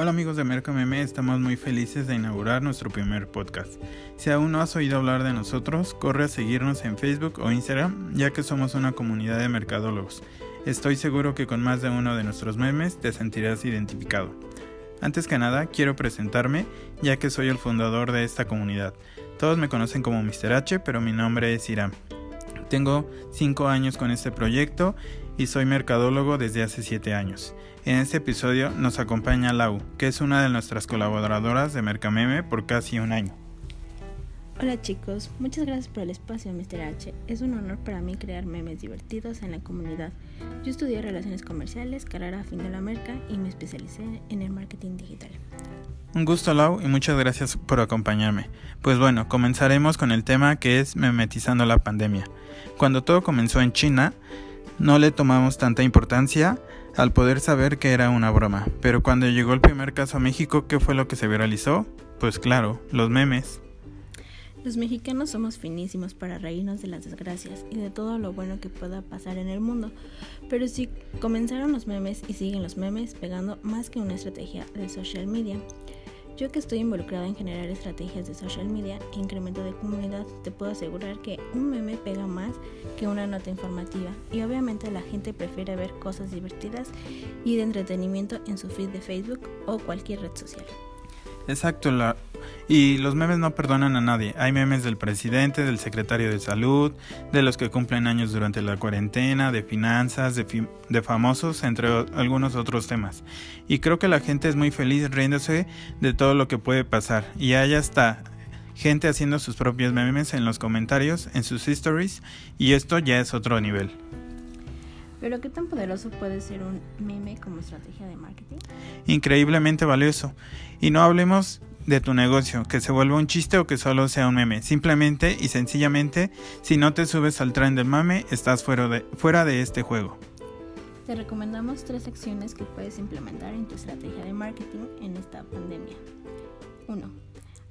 Hola amigos de Merca Meme, estamos muy felices de inaugurar nuestro primer podcast. Si aún no has oído hablar de nosotros, corre a seguirnos en Facebook o Instagram, ya que somos una comunidad de mercadólogos. Estoy seguro que con más de uno de nuestros memes te sentirás identificado. Antes que nada, quiero presentarme, ya que soy el fundador de esta comunidad. Todos me conocen como Mr. H, pero mi nombre es Iram. Tengo 5 años con este proyecto y soy mercadólogo desde hace 7 años. En este episodio nos acompaña Lau, que es una de nuestras colaboradoras de Mercameme por casi un año. Hola chicos, muchas gracias por el espacio Mr. H. Es un honor para mí crear memes divertidos en la comunidad. Yo estudié relaciones comerciales, carrera fin de la merca y me especialicé en el marketing digital. Un gusto Lau y muchas gracias por acompañarme. Pues bueno, comenzaremos con el tema que es memetizando la pandemia. Cuando todo comenzó en China, no le tomamos tanta importancia al poder saber que era una broma, pero cuando llegó el primer caso a México, ¿qué fue lo que se viralizó? Pues claro, los memes. Los mexicanos somos finísimos para reírnos de las desgracias y de todo lo bueno que pueda pasar en el mundo, pero si comenzaron los memes y siguen los memes pegando más que una estrategia de social media. Yo que estoy involucrada en generar estrategias de social media e incremento de comunidad, te puedo asegurar que un meme pega más que una nota informativa y obviamente la gente prefiere ver cosas divertidas y de entretenimiento en su feed de Facebook o cualquier red social. Exacto, la... y los memes no perdonan a nadie. Hay memes del presidente, del secretario de salud, de los que cumplen años durante la cuarentena, de finanzas, de, de famosos, entre algunos otros temas. Y creo que la gente es muy feliz riéndose de todo lo que puede pasar. Y hay hasta gente haciendo sus propios memes en los comentarios, en sus stories, y esto ya es otro nivel. Pero ¿qué tan poderoso puede ser un meme como estrategia de marketing? Increíblemente valioso. Y no hablemos de tu negocio, que se vuelva un chiste o que solo sea un meme. Simplemente y sencillamente, si no te subes al tren del mame, estás fuera de, fuera de este juego. Te recomendamos tres acciones que puedes implementar en tu estrategia de marketing en esta pandemia. 1.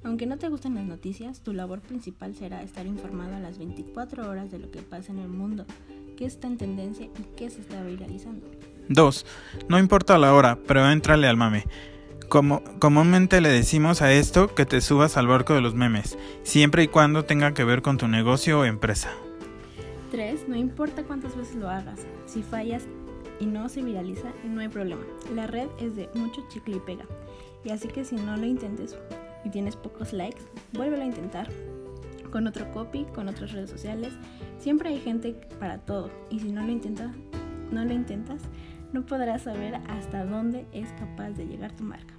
Aunque no te gusten las noticias, tu labor principal será estar informado a las 24 horas de lo que pasa en el mundo qué está en tendencia y qué se está viralizando. 2. No importa la hora, pero entrale al mame. Como comúnmente le decimos a esto que te subas al barco de los memes, siempre y cuando tenga que ver con tu negocio o empresa. 3. No importa cuántas veces lo hagas, si fallas y no se viraliza, no hay problema. La red es de mucho chicle y pega, y así que si no lo intentes y tienes pocos likes, vuélvelo a intentar con otro copy, con otras redes sociales. Siempre hay gente para todo y si no lo intentas, no lo intentas, no podrás saber hasta dónde es capaz de llegar tu marca.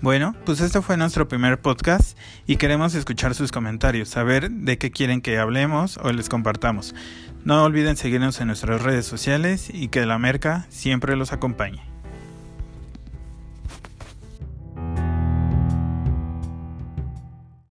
Bueno, pues este fue nuestro primer podcast y queremos escuchar sus comentarios, saber de qué quieren que hablemos o les compartamos. No olviden seguirnos en nuestras redes sociales y que la merca siempre los acompañe.